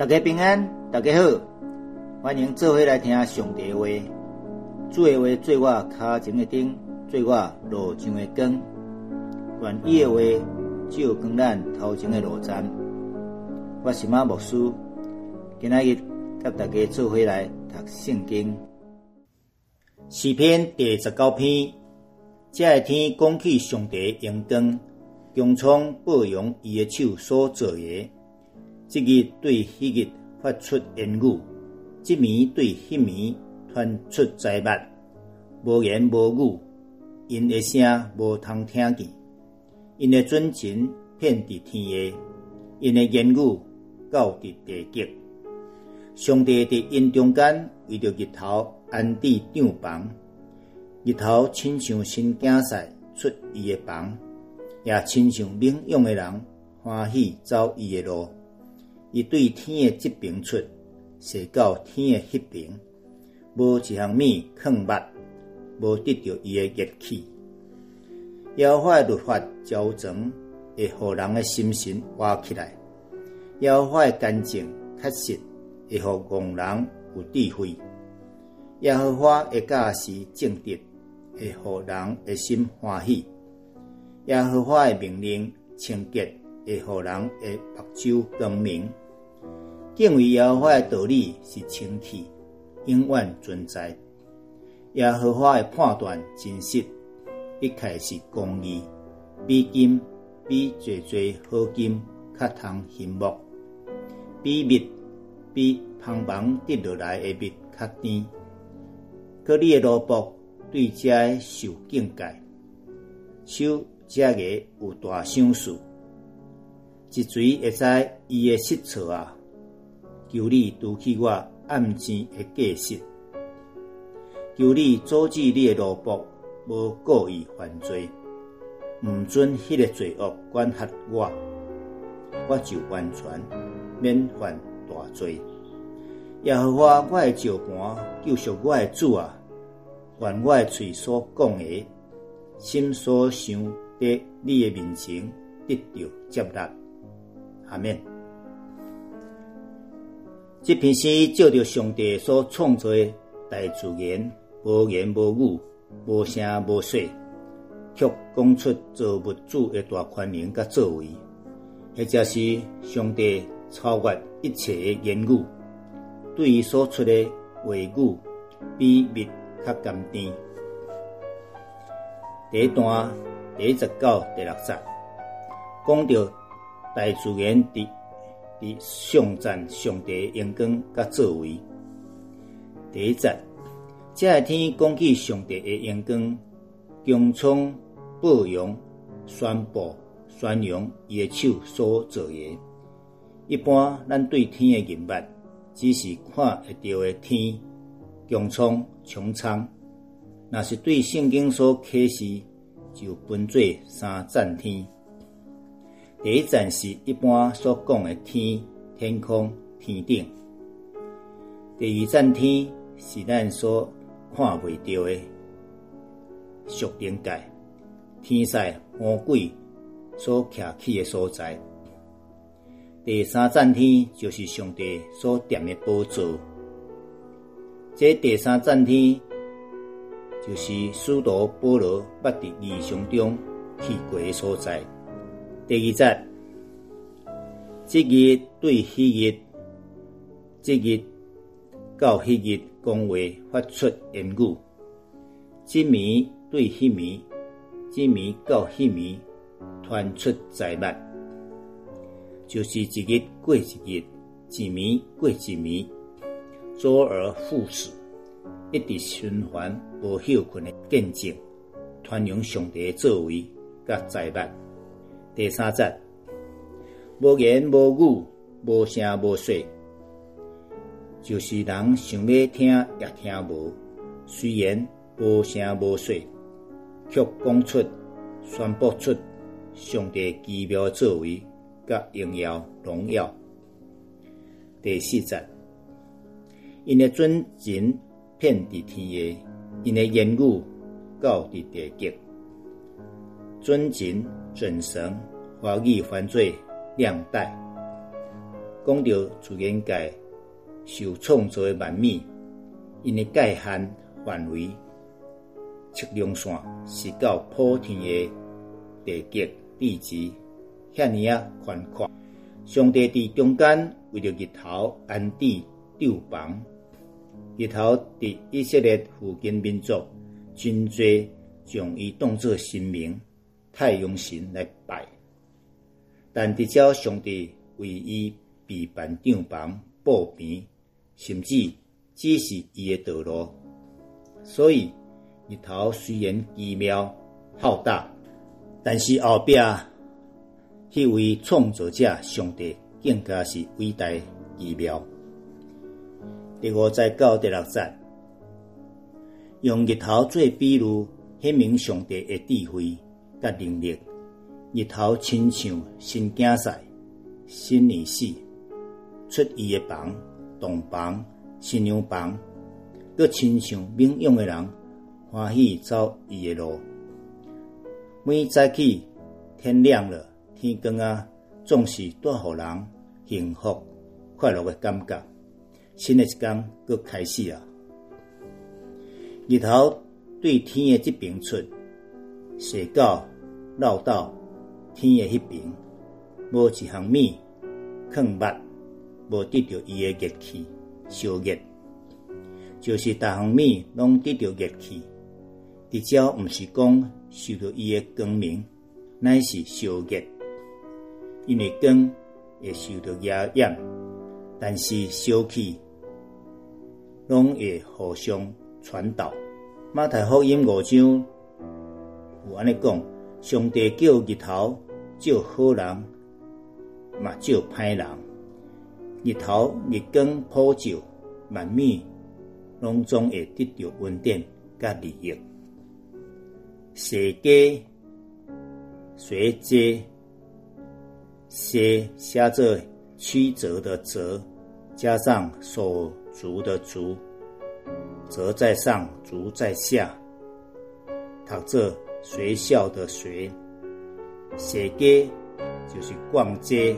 大家平安，大家好，欢迎做伙来听上帝话。主的话做我脚前的灯，做我路上的光。愿意的话照光咱头前的路站。我是马牧师，今仔日甲大家做伙来读圣经。诗篇第十九篇，这天讲起上帝阳光，强创保养伊的手所做的。即日对迄日发出言语，即暝对迄暝传出灾难，无言无语，因的声无通听见，因的尊情遍伫天下，因的言语到伫地极。上帝伫因中间为着日头安置帐房，日头亲像新竞赛出伊的房，也亲像领养的人欢喜走伊的路。伊对天的即边出，射到天的迄边，无一项物抗捌，无得着伊的热气。妖法律法交长，会互人的心神活起来；妖法干净确实，会互怣人有智慧；耶和华的教示正直，会互人的心欢喜；耶和华的命令清洁，会互人的目睭光明。敬畏耶和华的道理是清气，永远存在。耶和华的判断真实，一开是公义，比金比最最好金较通醒目，比蜜比芳芳滴落来的蜜较甜。可你的萝卜对这受敬戒，手这个有大相似，一锤会知伊的失错啊！求你除去我暗钱的过失，求你阻止你的萝卜无故意犯罪，毋准迄个罪恶管辖我，我就完全免犯大罪。也和华我的石盘，救赎我的主啊！愿我的嘴所讲的，心所想的，你的面前得到接纳。阿免。这篇诗照着上帝所创造的大自然，无言无语，无声无息，却讲出造物主的大宽容甲作为，或者是上帝超越一切的言语，对伊所出的话语比蜜较甘甜。第一段第一十九、第六十，讲到大自然的。伫上赞上帝阳光甲作为，第一节，这一天讲起上帝的阳光，强创保养、宣布、宣扬伊的手所做的。一般咱对天的认识，只是看会到的天，强创、穹苍。若是对圣经所启示，就分做三赞天。第一站是一般所讲的天、天空、天顶；第二站天是咱所看未到的属灵界，天使、魔鬼所徛起的所在；第三站天就是上帝所踮的宝座。这第三站天就是使徒保罗捌伫异象中去过的所在。第二节，即日对迄日，即日到迄日讲话发出言语；即暝对迄暝，即暝到迄暝传出灾难。就是一日过一日，一暝过一暝，周而复始，一直循环无休困的见证，传扬上帝作为甲灾难。第三节，无言无语，无声无息，就是人想要听也听无。虽然无声无息，却讲出、宣布出上帝奇妙作为、甲荣耀荣耀。第四节，因的尊前遍伫天下，因的言语告伫地极。尊敬、准绳、华语犯罪、两代，讲到自然界受创造的万米，因的界限范围测量线是到普天的地极地极遐尼啊宽阔。上帝伫中间为着日头安置吊房，日头伫以色列附近民族真侪将伊当作神明。太阳神来拜，但直照上帝为伊备办帐房布平，甚至只是伊的道路。所以日头虽然奇妙浩大，但是后壁。迄位创造者上帝更加是伟大奇妙。第五节到第六节，用日头做比喻，显明上帝的智慧甲能力。日头亲像新竞赛、新年死，出伊的房、洞房、新娘房，佮亲像冥勇的人欢喜走伊的路。每早起天亮了。天光啊，总是带互人幸福、快乐诶感觉。新的一天佫开始啊！日头对天诶即边出，射到绕到天的迄边，无一项米藏密，无得到伊的热气烧热，就是逐项物拢得到热气，至少毋是讲受到伊的光明，乃是烧热。因为光会受到压氧，但是烧气拢会互相传导。马太福音五章有安尼讲：上帝叫日头照好人，嘛照歹人。日头日光普照，万米拢总会得到稳定甲利益。世家随者。写写作曲折的折，加上手足的足，折在上，足在下。读这学校的学，写街就是逛街，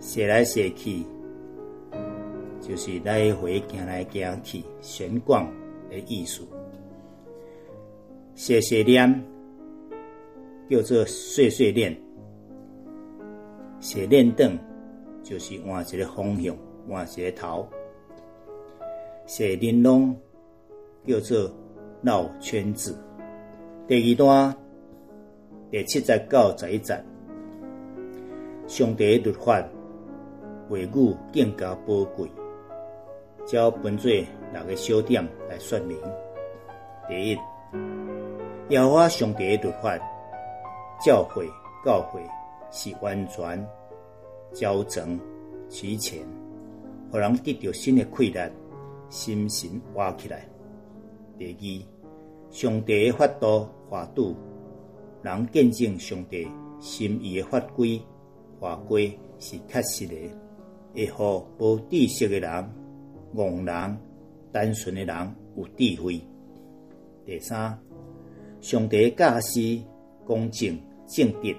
写来写去就是来回行来行去闲逛的意思。写写念叫做碎碎念。写练凳就是换一个方向，换一个头。写玲珑叫做绕圈子。第二段第七节到十一节，上帝律法话语更加宝贵，照分做六个小点来说明。第一，要我上帝律法教诲教诲。是完全矫正齐全，互人得到新的快乐，心神活起来。第二，上帝的法度法度，人见证上帝心意的法规法规是确实的，会互无知识的人、戆人、单纯的人有智慧。第三，上帝驾驶公正正直。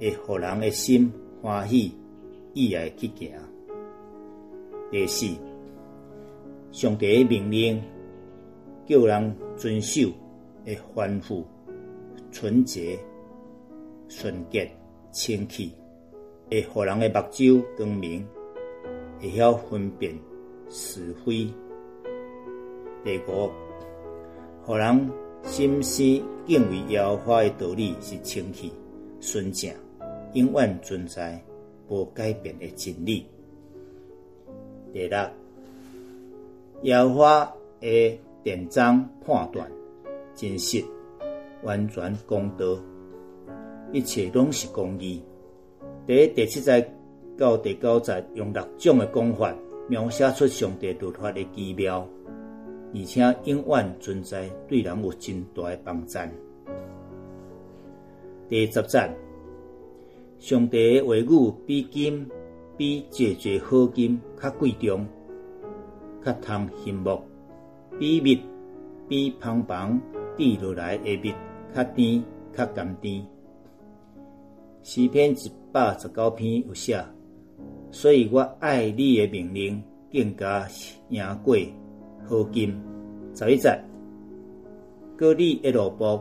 会互人的心欢喜，意爱去行。第四，上帝的命令叫人遵守，会丰富、纯洁、纯洁、清气，会互人的目睭光明，会晓分辨是非。第五，互人心思敬畏耶和华的道理是清气、纯正。永远存在、无改变的真理。第六，耶和华的典章判断真实、完全公道，一切拢是公义。第一、第七节到第九节用六种的讲法描写出上帝律法的奇妙，而且永远存在，对人有真大的帮助。第十节。上帝话语比金，比最最好金较贵重，较通心目，比蜜，比芳芳滴落来的蜜较甜，较甘甜。诗篇一百十九篇有写：所以我爱你的命令更加赢过好金。十一节，各你一路步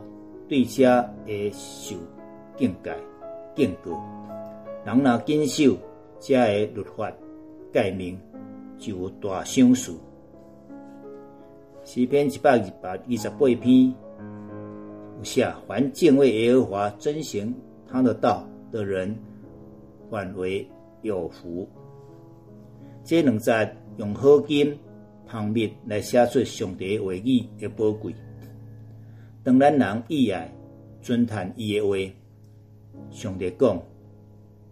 对车会受敬戒敬告，人若坚守这个律法诫命，就有大赏赐。诗篇一百二百二十八篇有写：凡敬畏耶和华、遵行他的道的人，反为有福。这两节用好金、旁密来写出上帝话语的宝贵。当咱人意爱尊叹伊的话，上帝讲，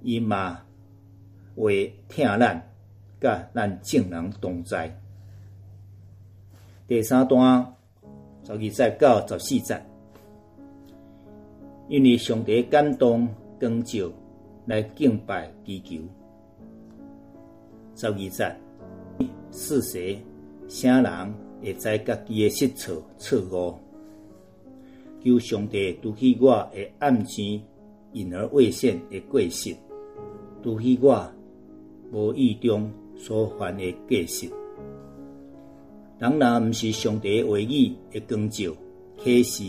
伊嘛会听咱，甲咱正人同在。第三段十二节到十四节，因为上帝感动光照来敬拜祈求。十二节，是谁啥人会知家己的失错错误？求上帝除去我的暗钱隐而未现的过失，除去我无意中所犯的过失。人若毋是上帝话语的光照，可是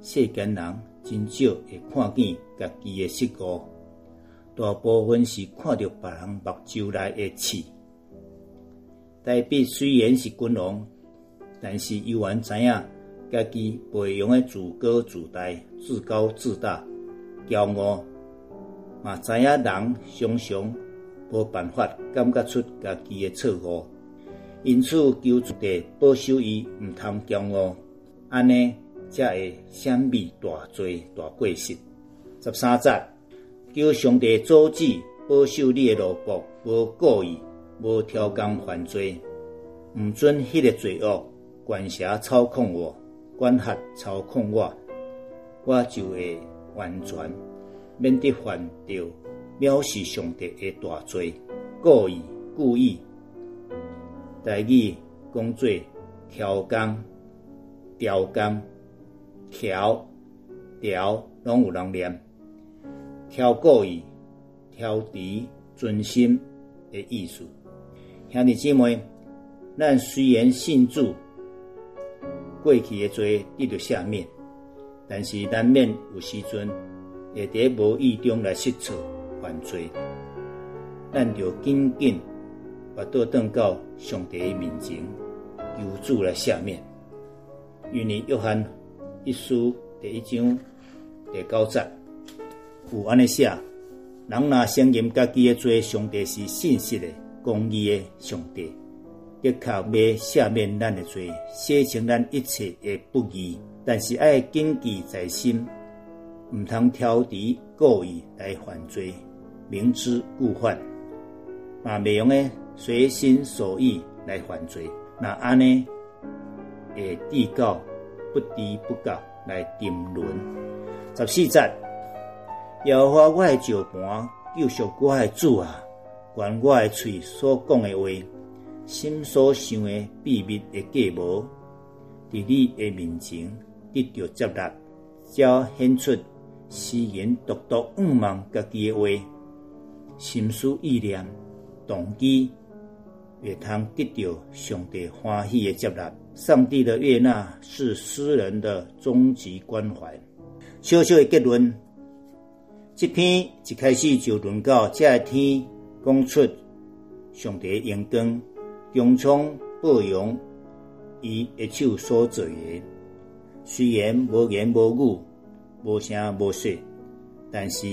世间人真少会看见家己的失误，大部分是看着别人目睭内的刺。代笔虽然是君王，但是犹原知影家己培养的自高自大、自高自大、骄傲，嘛知影人常常无办法感觉出家己的错误。因此，求主地保守伊，毋通骄傲，安尼才会闪避大罪大过失。十三节，求上帝阻止保守你的路步，无故意，无挑工犯罪，毋准迄个罪恶管辖操控我，管辖操控我，我就会完全免得犯着藐视上帝的大罪，故意故意。台语讲做挑工、调工、调调，拢有人念调故意、调敌、尊心的意思。兄弟姊妹，咱虽然信主，过去的罪得到赦免，但是难免有时阵会伫无意中来失错犯罪，咱就紧紧。把刀转到上帝面前，求主来赦免。因为约翰一书第一章第九节有安尼写：人若承认家己的罪，上帝是信实的、公义的上帝，的确要赦免咱的罪，洗清咱一切的不义。但是爱谨记在心，毋通挑敌故意来犯罪，明知故犯，嘛未用的。随心所欲来犯罪，那安尼会递告不低不觉来沉沦。十四节，摇花我的石盘，救赎我的主啊！愿我的嘴所讲的话，心所想的秘密的计谋，伫你的面前得到接纳，才显出私言独独仰望家己的话，心思意念动机。也通得到上帝欢喜的接纳，上帝的悦纳是诗人的终极关怀。小小的结论，这篇一开始就论到这一天，讲出上帝阳光，强充保养伊一手所做的。虽然无言无语，无声无息，但是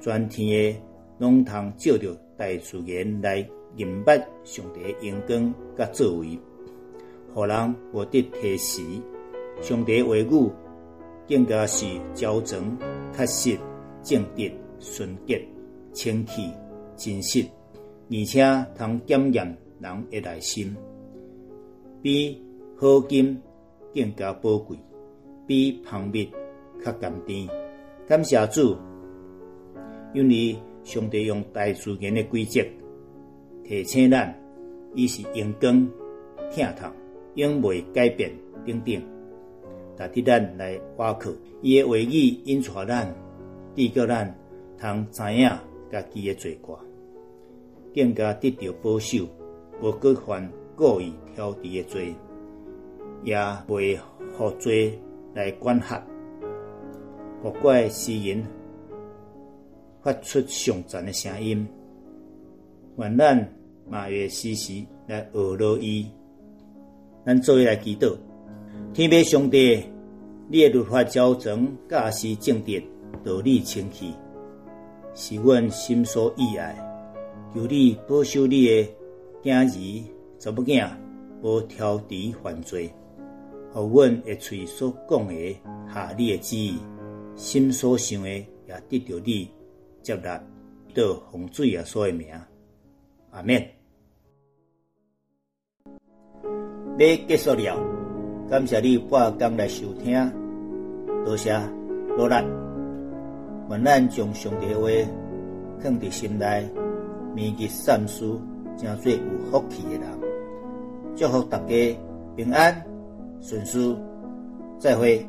全天的拢通照着大自然来。明白上帝阳光甲作为，互人无得提示。上帝话语更加是标准、确实、正直、纯洁、清气、真实，而且通检验人的内心，比好金更加宝贵，比蜂蜜较甘甜。感谢主，因为上帝用大自然的规则。提醒咱，伊是阳光、疼痛，永未改变，等等。值得咱来挖靠，伊的话语引出咱，地叫咱通知影家己诶罪过。更加得到保守，无搁犯故意挑剔诶罪，也袂互罪来管辖。各怪诗人发出上赞的声音，愿咱嘛会时时来学乐伊。咱做伙来祈祷，天父上帝，你的律法教成，教示正直，道理清气，是阮心所意爱。求你保守你的囝儿、查某囝，无挑剔犯罪，互阮的喙所讲的下你的旨意，心所想的也得到你接纳，到洪水啊所的名。阿免。要结束了，感谢你半工来收听，多谢努力。愿咱将上帝话放伫心内，铭记善事，成做有福气的人。祝福大家平安顺遂，再会。